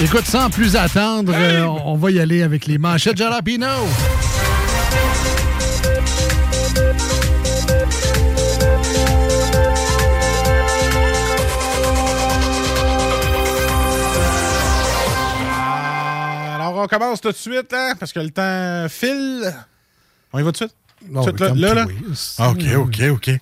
Écoute, sans plus attendre, euh, on va y aller avec les manchettes Jalapino. Alors, on commence tout de suite, hein, parce que le temps file. On y va tout de suite? Non, Tout là, là? toi. Ah, OK, OK, OK.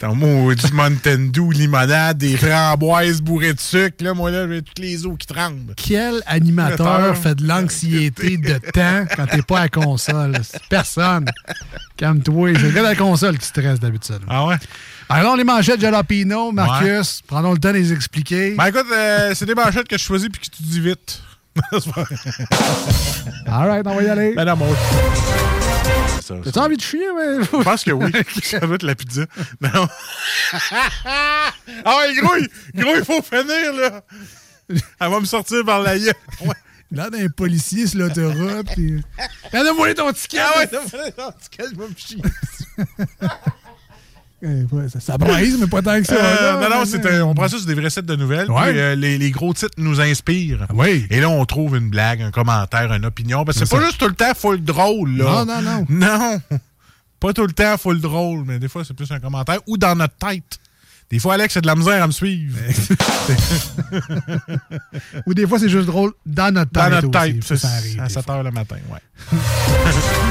Ton maudit Mountain Dew, limonade, des framboises bourrées de sucre. Là, moi, là, j'ai toutes les os qui tremblent. Quel animateur fait de l'anxiété de temps quand t'es pas à la console? Personne. Calme-toi. C'est le gars de la console qui stresse d'habitude. Ah ouais? Alors, les manchettes Jalapino, Marcus, prenons le temps de les expliquer. Ben écoute, euh, c'est des manchettes que je choisis puis que tu dis vite. All right, on va y aller. ben non, moi. Ça. envie de chier? Mais... Je pense que oui. ça doit être la pizza. Non. ah ouais, gros, il- gros, il faut finir, là. Elle va me sortir par la gueule. Ouais. Là, d'un policier sur l'autoroute. Puis... Donne-moi ton ticket. Ah ouais, fait un petit cas, je vais me chier. Ouais, ça, ça braise, mais pas tant que ça. Euh, non, non, c'est un- on prend ça sur des vrais sites de nouvelles. Ouais. puis, euh, les, les gros titres nous inspirent. Oui. Et là, on trouve une blague, un commentaire, une opinion. Parce que c'est pas juste tout le temps full drôle, là. Non, non, non. Non. Pas tout le temps full drôle, mais des fois, c'est plus un commentaire ou dans notre tête. Des fois, Alex, c'est de la misère à me suivre. Ou des fois, c'est juste drôle dans notre tête. Dans notre tête, Ça, arrive. à des 7 fois. h le matin, ouais.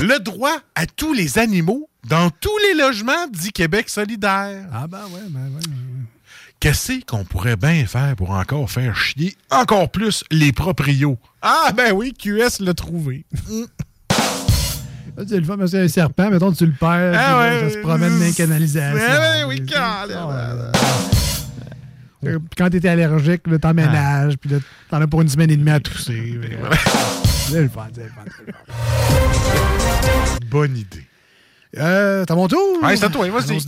le droit à tous les animaux dans tous les logements dit Québec solidaire. Ah, ben ouais, ben ouais. Qu'est-ce qu'on pourrait bien faire pour encore faire chier encore plus les proprios? Ah, ben oui, QS l'a trouvé. Là, tu le fais, c'est un serpent, mettons, tu le perds, Ah ouais. ça se promène dans les canalisations. Ah ouais, oui. Euh, puis Quand t'es allergique, t'emménages, puis là, t'en as pour une semaine et demie à tousser. c'est le fun, c'est le fun. Bonne idée. Euh, T'as mon tour? Ouais, c'est à toi, vas-y.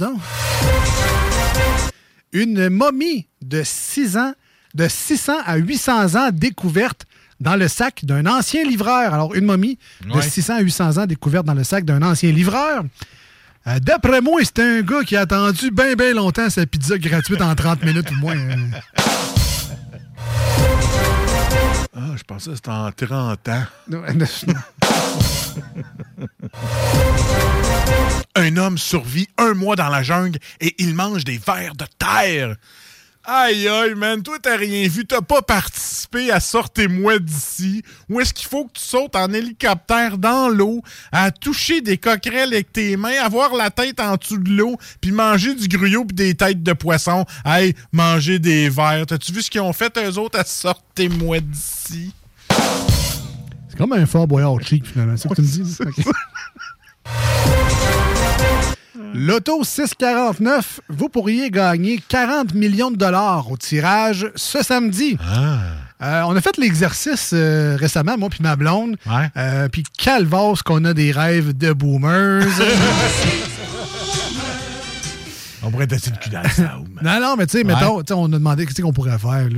Une momie de 6 ans, de 600 à 800 ans découverte dans le sac d'un ancien livreur. Alors, une momie de Ouais. 600 à 800 ans découverte dans le sac d'un ancien livreur. Euh, D'après moi, c'est un gars qui a attendu bien, bien longtemps sa pizza gratuite en 30 minutes ou moins. hein. Ah, je pensais que c'était en 30 ans. Un homme survit un mois dans la jungle et il mange des vers de terre. Aïe, aïe, man, toi, t'as rien vu. T'as pas participé à Sortez-moi d'ici. Où est-ce qu'il faut que tu sautes en hélicoptère dans l'eau, à toucher des coquerelles avec tes mains, avoir la tête en dessous de l'eau, puis manger du gruyot puis des têtes de poisson. Hey, manger des vers. T'as-tu vu ce qu'ils ont fait, eux autres, à Sortez-moi d'ici? C'est comme un fort boyard cheap, finalement. C'est ce que tu me dis? L'auto 649, vous pourriez gagner 40 millions de dollars au tirage ce samedi. Euh, on a fait l'exercice euh, récemment, moi puis ma blonde. Ouais. Euh, puis calvas qu'on a des rêves de boomers. On pourrait tester le cul dans le non, non, mais tu sais, mettons, tu sais, on a demandé qu'est-ce qu'on pourrait faire.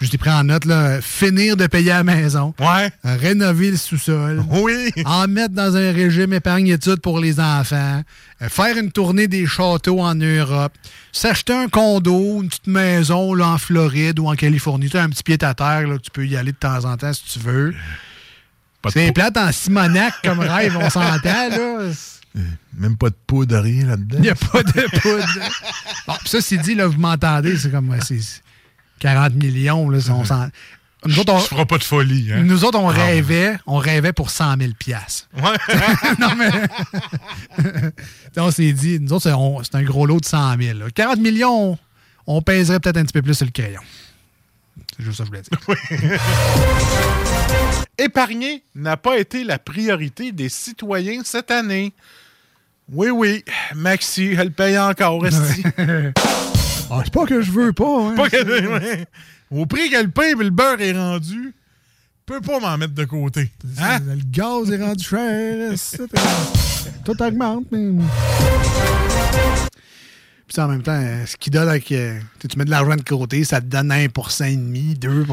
Je t'ai pris en note, là, finir de payer à la maison, Ouais. rénover le sous-sol, Oui. en mettre dans un régime épargne-études pour les enfants, euh, faire une tournée des châteaux en Europe, s'acheter un condo, une petite maison là, en Floride ou en Californie. Tu as un petit pied à terre, là, que tu peux y aller de temps en temps si tu veux. C'est plate en Simonac comme rêve, on s'entend, là. Même pas de poudre, rien là-dedans. Il n'y a pas de poudre. bon, ça, c'est dit, là, vous m'entendez, c'est comme ouais, c'est 40 millions. Là, on s'en- nous, autres, feras pas de folie, hein? nous autres, on Ah, ouais. rêvait, on rêvait pour 100 000 piastres. Ouais. non, mais. on s'est dit, nous autres, c'est un gros lot de 100 000. là. 40 millions, on, on pèserait peut-être un petit peu plus sur le crayon. C'est juste ça que je voulais dire. Épargner n'a pas été la priorité des citoyens cette année. Oui, oui, Maxi, elle paye encore, esti. Ah, c'est pas que je veux pas. hein. Pas que- ouais. Au prix qu'elle paye, le beurre est rendu, peut pas m'en mettre de côté. Hein? Le gaz est rendu cher. Tout augmente, mais. Puis en même temps, ce qui donne avec. euh, tu sais, tu mets de l'argent de côté, ça te donne 1,5 2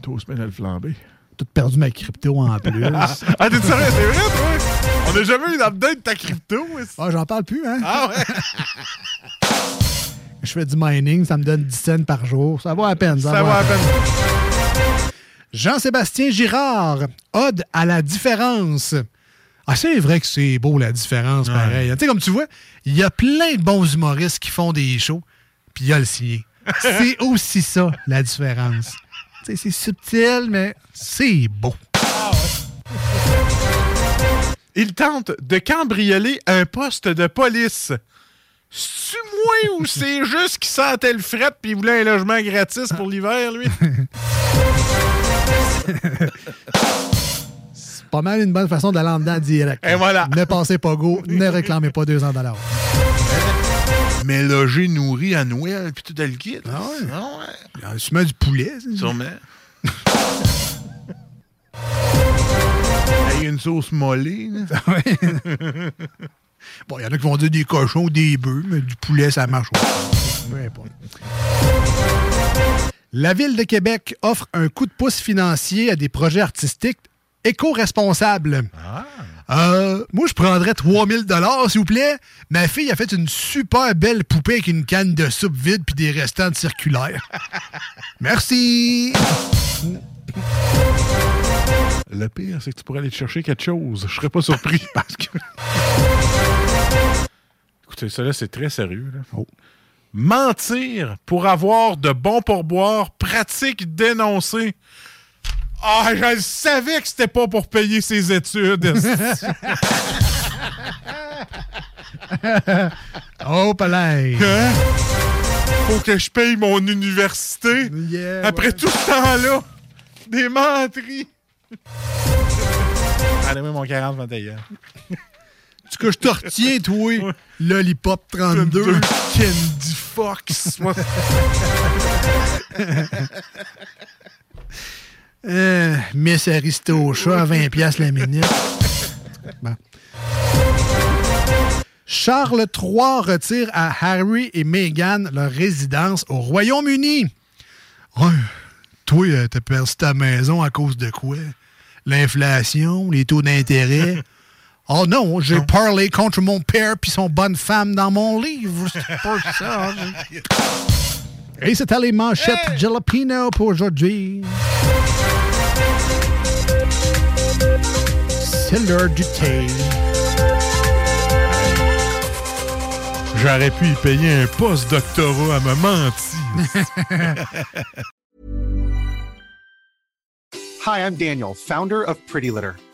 Tôt se met à le flamber. Tout perdu ma crypto en plus. Ah, t'es sérieux? C'est vrai, toi? On n'a jamais eu d'update de ta crypto. Ah, j'en parle plus, hein? Ah ouais? Je fais du mining, ça me donne 10 cents par jour. Ça vaut à peine. Ça, Ça vaut va à à peine. Jean-Sébastien Girard, Ode à la différence. Ah, c'est vrai que c'est beau la différence, pareil. Tu sais, comme tu vois, il y a plein de bons humoristes qui font des shows, puis il y a le sien. C'est aussi ça, la différence. Tu sais, c'est subtil, mais c'est beau. Il tente de cambrioler un poste de police. C'est-tu moi ou c'est juste qu'il sentait le fret puis il voulait un logement gratis pour l'hiver, lui? Pas mal une bonne façon d'aller en dedans direct. Et voilà. Ne pensez pas go, ne réclamez pas 200 dollars. Mais logé, nourri à Noël puis tout le kit. Ah ouais? Ah ouais. Mets du poulet. Sûrement. Avec une sauce mollée. là. Bon, il y en a qui vont dire des cochons ou des bœufs, mais du poulet, ça marche. Peu importe. La Ville de Québec offre un coup de pouce financier à des projets artistiques éco-responsables. Euh, moi, je prendrais 3000 dollars, s'il vous plaît. Ma fille a fait une super belle poupée avec une canne de soupe vide puis des restants de circulaire. Merci. Le pire, c'est que tu pourrais aller te chercher quelque chose. Je serais pas surpris parce que. Écoutez, ça là, c'est très sérieux. là. Oh. Mentir pour avoir de bons pourboires, pratique dénoncée. Ah, je le savais que c'était pas pour payer ses études. Oh, palais. Faut que je paye mon université? Yeah, Après ouais. tout ce temps-là, des menteries. Allez, mon 40 21. Tu que je te retiens, toi. Lollipop 32. Candy Fox. Euh, Miss Aristocha à 20 pièces la minute. Bon. Charles III retire à Harry et Meghan leur résidence au Royaume-Uni. Ouais, toi, euh, t'as perdu ta maison à cause de quoi? L'inflation, les taux d'intérêt? Oh non, j'ai parlé contre mon père puis son bonne femme dans mon livre. C'est pas ça. Et c'était les manchettes Jalapeno pour aujourd'hui. C'est l'heure du thé. J'aurais pu y payer un post-doctorat à me mentir. Hi, I'm Daniel, founder of Pretty Litter.